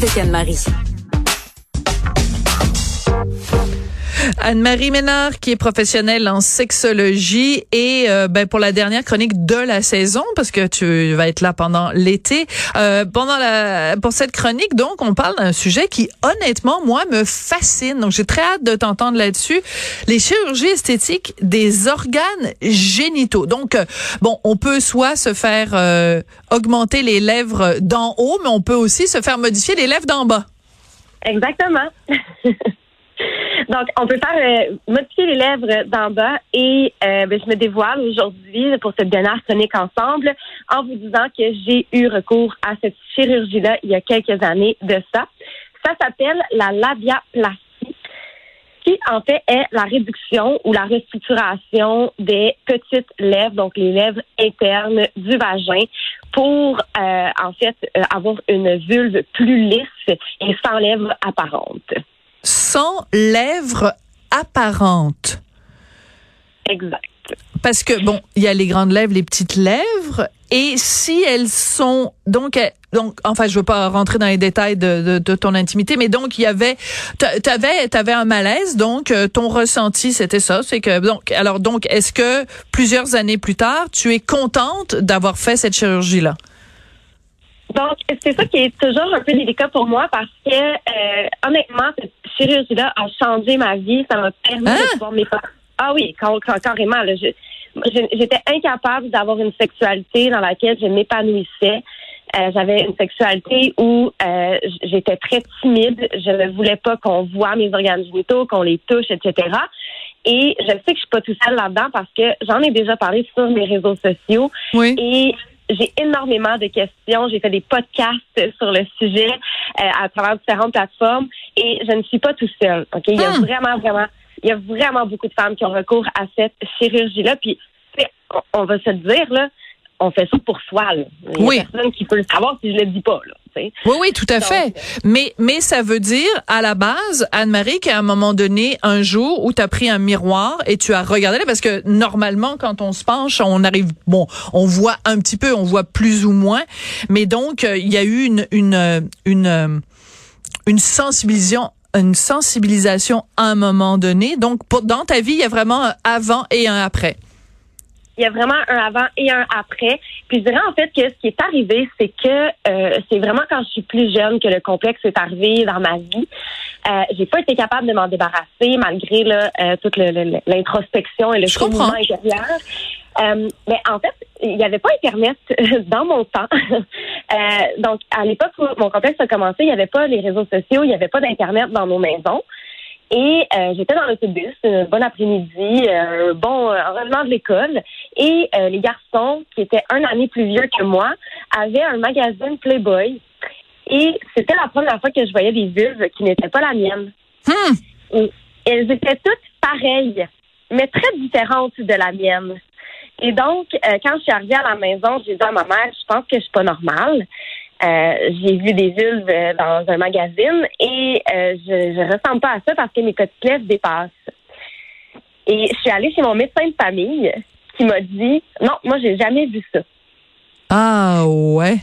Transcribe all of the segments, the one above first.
avec Anne-Marie. Anne-Marie Ménard, qui est professionnelle en sexologie et euh, ben, pour la dernière chronique de la saison, parce que tu vas être là pendant l'été. Euh, pendant la pour cette chronique, donc, on parle d'un sujet qui, honnêtement, moi, me fascine. Donc, j'ai très hâte de t'entendre là-dessus. Les chirurgies esthétiques des organes génitaux. Donc, euh, bon, on peut soit se faire augmenter les lèvres d'en haut, mais on peut aussi se faire modifier les lèvres d'en bas. Exactement. Donc, on peut faire euh, modifier les lèvres d'en bas et euh, ben, je me dévoile aujourd'hui pour cette dernière chronique ensemble en vous disant que j'ai eu recours à cette chirurgie-là il y a quelques années de ça. Ça s'appelle la labiaplastie qui en fait est la réduction ou la restructuration des petites lèvres, donc les lèvres internes du vagin, pour euh, en fait avoir une vulve plus lisse et sans lèvres apparentes sans lèvres apparentes. Exact. Parce que bon, il y a les grandes lèvres, les petites lèvres, et si elles sont donc donc enfin je veux pas rentrer dans les détails de, de, ton intimité, mais donc il y avait t'avais t'avais un malaise, donc euh, ton ressenti c'était ça, c'est que donc alors donc est-ce que plusieurs années plus tard tu es contente d'avoir fait cette chirurgie là? Donc, c'est ça qui est toujours un peu délicat pour moi parce que, euh, honnêtement, cette chirurgie-là a changé ma vie. Ça m'a permis de hein? pouvoir m'épanouir. Ah oui, carrément. J'étais incapable d'avoir une sexualité dans laquelle je m'épanouissais. Euh, j'avais une sexualité où euh, j'étais très timide. Je ne voulais pas qu'on voit mes organes génitaux, qu'on les touche, etc. Et je sais que je suis pas tout seule là-dedans parce que j'en ai déjà parlé sur mes réseaux sociaux. Oui. Et j'ai énormément de questions. J'ai fait des podcasts sur le sujet euh, à travers différentes plateformes et je ne suis pas tout seule. Ok, il y a hmm. vraiment, vraiment, il y a vraiment beaucoup de femmes qui ont recours à cette chirurgie-là. Puis, on va se le dire là, on fait ça pour soi. Là. Il y a oui. personne qui peut le savoir si je le dis pas. Là. Oui, oui, tout à fait. Mais, mais ça veut dire, à la base, Anne-Marie, qu'à un moment donné, un jour où tu as pris un miroir et tu as regardé, parce que normalement, quand on se penche, on arrive, bon, on voit un petit peu, on voit plus ou moins, mais donc, euh, il y a eu une, une, une, euh, une sensibilisation une sensibilisation à un moment donné. Donc, pour, dans ta vie, il y a vraiment un avant et un après il y a vraiment un avant et un après. Puis je dirais en fait que ce qui est arrivé, c'est que euh, c'est vraiment quand je suis plus jeune que le complexe est arrivé dans ma vie. Euh, j'ai pas été capable de m'en débarrasser malgré là, euh, toute l'introspection et le cheminement intérieur. Euh, mais en fait, il n'y avait pas Internet dans mon temps. donc, à l'époque où mon complexe a commencé, il n'y avait pas les réseaux sociaux, il n'y avait pas d'Internet dans nos maisons. Et euh, j'étais dans l'autobus, un bon après-midi, un bon euh, de l'école, et euh, les garçons, qui étaient un année plus vieux que moi, avaient un magazine Playboy. Et c'était la première fois que je voyais des vulves qui n'étaient pas la mienne. Hmm. Et elles étaient toutes pareilles, mais très différentes de la mienne. Et donc, euh, quand je suis arrivée à la maison, j'ai dit à ma mère, je pense que je suis pas normale. Euh, j'ai vu des vulves euh, dans un magazine et euh, je, je ressemble pas à ça parce que mes petites lèvres dépassent. Et je suis allée chez mon médecin de famille qui m'a dit non, moi j'ai jamais vu ça. Ah ouais.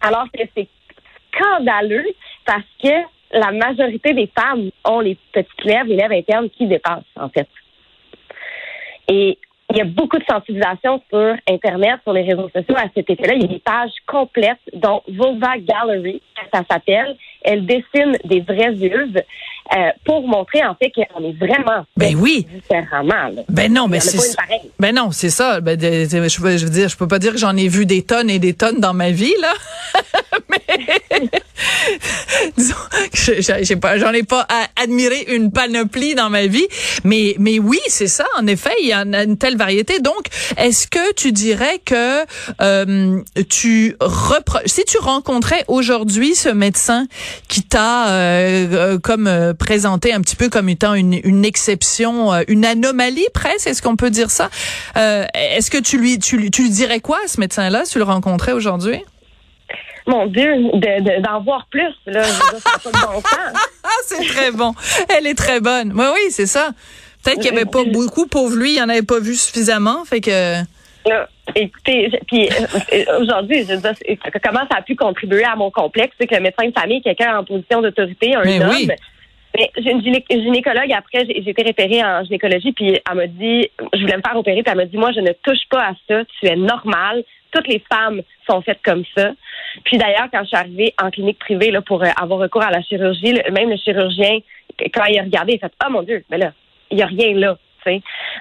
Alors que c'est scandaleux parce que la majorité des femmes ont les petites lèvres, les lèvres internes qui dépassent en fait. Et il y a beaucoup de sensibilisation sur Internet, sur les réseaux sociaux à cet effet-là. Il y a des pages complètes, dont Vulva Gallery, ça s'appelle. Elle dessine des vraies vulves euh, pour montrer en fait qu'on est vraiment ben oui différemment. Ben non, mais c'est ben non, c'est ça. Ben, je, veux dire, je peux pas dire que j'en ai vu des tonnes et des tonnes dans ma vie là. mais disons, j'ai pas, j'en ai pas admiré une panoplie dans ma vie. Mais mais oui, c'est ça. En effet, il y en a une telle variété. Donc, est-ce que tu dirais que euh, tu si tu rencontrais aujourd'hui ce médecin qui t'a euh, euh comme euh, présenté un petit peu comme étant une, une exception, euh, une anomalie presque, est-ce qu'on peut dire ça? Est-ce que tu lui, tu, tu lui dirais quoi à ce médecin-là si tu le rencontrais aujourd'hui? Mon Dieu, d'en voir plus, là, pas de bon c'est très bon. Elle est très bonne. Oui, oui, c'est ça. Peut-être qu'il n'y avait pas beaucoup, pauvre lui, il n'en avait pas vu suffisamment, fait que... écoutez, puis euh, aujourd'hui, je veux dire, comment ça a pu contribuer à mon complexe, c'est que le médecin de famille, quelqu'un en position d'autorité, un homme. Mais j'ai une gynécologue après, j'ai été référée en gynécologie, puis elle m'a dit, je voulais me faire opérer, puis elle m'a dit, moi, je ne touche pas à ça, tu es normal, toutes les femmes sont faites comme ça. Puis d'ailleurs, quand je suis arrivée en clinique privée là, pour euh, avoir recours à la chirurgie, même le chirurgien, quand il a regardé, il a fait Oh mon Dieu, mais là, il n'y a rien là.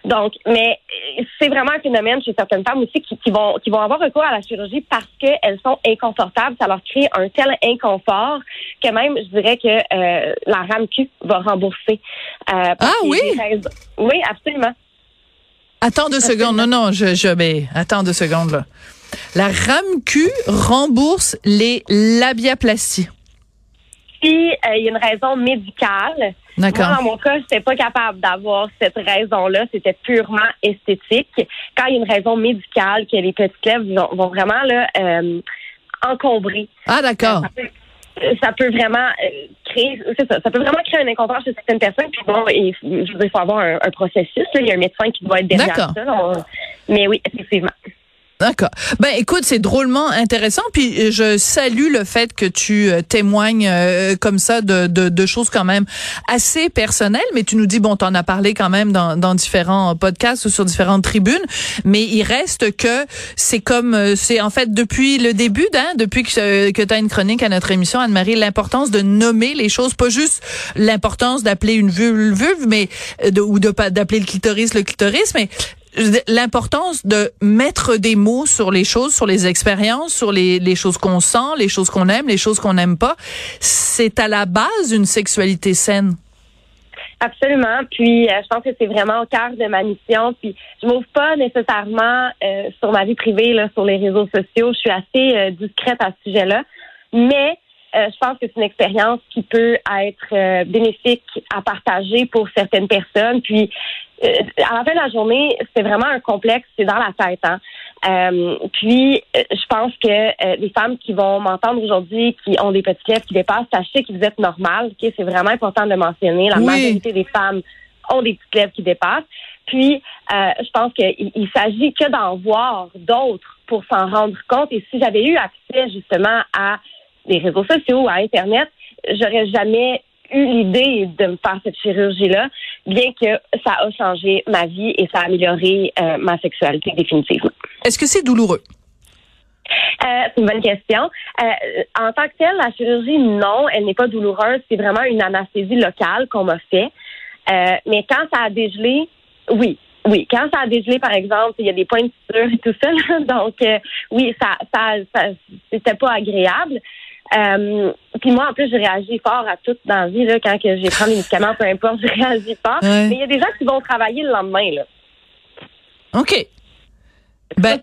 Donc, mais euh, c'est vraiment un phénomène chez certaines femmes aussi qui, vont qui vont avoir recours à la chirurgie parce qu'elles sont inconfortables. Ça leur crée un tel inconfort que même, je dirais que euh, la RAMQ va rembourser. ah oui? Oui, absolument. Attends deux secondes. Non, non, je, je, mais attends deux secondes, là. La RAMQ rembourse les labiaplasties. Si euh, il y a une raison médicale, D'accord. Moi, dans mon cas, je n'étais pas capable d'avoir cette raison-là. C'était purement esthétique. Quand il y a une raison médicale, que les petites lèvres vont, vraiment là, euh, encombrer. Ah, d'accord. Euh, ça peut vraiment créer, c'est ça, ça peut vraiment créer un inconfort chez certaines personnes. Puis bon, il, il faut avoir un, processus. Il y a un médecin qui doit être derrière ça. mais oui, effectivement. D'accord. Ben écoute, c'est drôlement intéressant. Puis euh, je salue le fait que tu euh, témoignes euh, comme ça de, de, de, choses quand même assez personnelles. Mais tu nous dis bon, t'en as parlé quand même dans, dans différents podcasts ou sur différentes tribunes. Mais il reste que c'est comme c'est en fait depuis le début, hein, depuis que que t'as une chronique à notre émission, Anne-Marie, l'importance de nommer les choses, pas juste l'importance d'appeler une vulve, vulve, mais de, ou de pas d'appeler le clitoris le clitoris, mais l'importance de mettre des mots sur les choses, sur les expériences, sur les, choses qu'on sent, les choses qu'on aime, les choses qu'on n'aime pas, c'est à la base une sexualité saine. Absolument. Puis euh, je pense que c'est vraiment au cœur de ma mission. Puis je m'ouvre pas nécessairement euh, sur ma vie privée, là, sur les réseaux sociaux. Je suis assez euh, discrète à ce sujet-là. Mais je pense que c'est une expérience qui peut être bénéfique à partager pour certaines personnes. Puis euh, à la fin de la journée, c'est vraiment un complexe, c'est dans la tête. Hein. Euh, puis, euh, je pense que les femmes qui vont m'entendre aujourd'hui, qui ont des petites lèvres qui dépassent, sachez que vous êtes normal. Okay? C'est vraiment important de le mentionner. La majorité des femmes ont des petites lèvres qui dépassent. Puis, je pense qu'il il, s'agit que d'en voir d'autres pour s'en rendre compte. Et si j'avais eu accès justement à des réseaux sociaux, ou à Internet, j'aurais jamais eu l'idée de me faire cette chirurgie-là, bien que ça a changé ma vie et ça a amélioré euh, ma sexualité définitivement. Est-ce que c'est douloureux? Euh, c'est une bonne question. Euh, en tant que telle, la chirurgie, non, elle n'est pas douloureuse. C'est vraiment une anesthésie locale qu'on m'a fait. mais quand ça a dégelé, oui. Oui, quand ça a dégelé, par exemple, il y a des points de suture et tout ça. donc, oui, ça, ça, ça c'était pas agréable. Euh, puis moi, en plus, je réagis fort à tout dans la vie. Là, quand que j'ai pris des médicaments, peu importe, je réagis fort. Mais il y a des gens qui vont travailler le lendemain. Là. OK. Ben,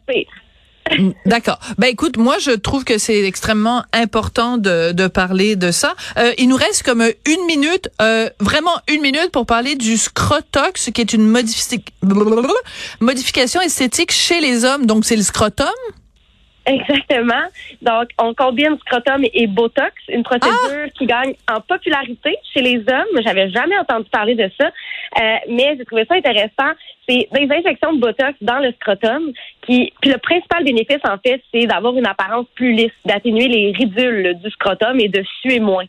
mm, D'accord. Ben écoute, moi je trouve que c'est extrêmement important de, de parler de ça. Euh, il nous reste comme une minute, euh, vraiment une minute pour parler du scrotox, qui est une modification esthétique chez les hommes. Donc c'est le scrotum. Exactement. Donc, on combine scrotum et Botox, une procédure ah! qui gagne en popularité chez les hommes. J'avais jamais entendu parler de ça, euh, mais j'ai trouvé ça intéressant. C'est des injections de Botox dans le scrotum qui, puis le principal bénéfice en fait, c'est d'avoir une apparence plus lisse, d'atténuer les ridules du scrotum et de suer moins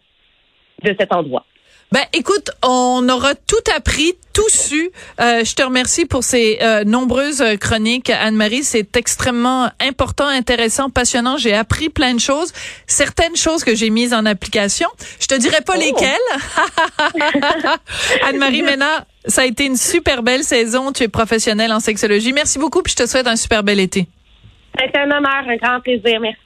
de cet endroit. Ben, écoute, on aura tout appris, tout su. Euh, je te remercie pour ces euh, nombreuses chroniques, Anne-Marie. C'est extrêmement important, intéressant, passionnant. J'ai appris plein de choses, certaines choses que j'ai mises en application. Je te dirai pas oh. lesquelles. Anne-Marie Ménard, ça a été une super belle saison. Tu es professionnelle en sexologie. Merci beaucoup, puis je te souhaite un super bel été. C'est un honneur, un grand plaisir. Merci.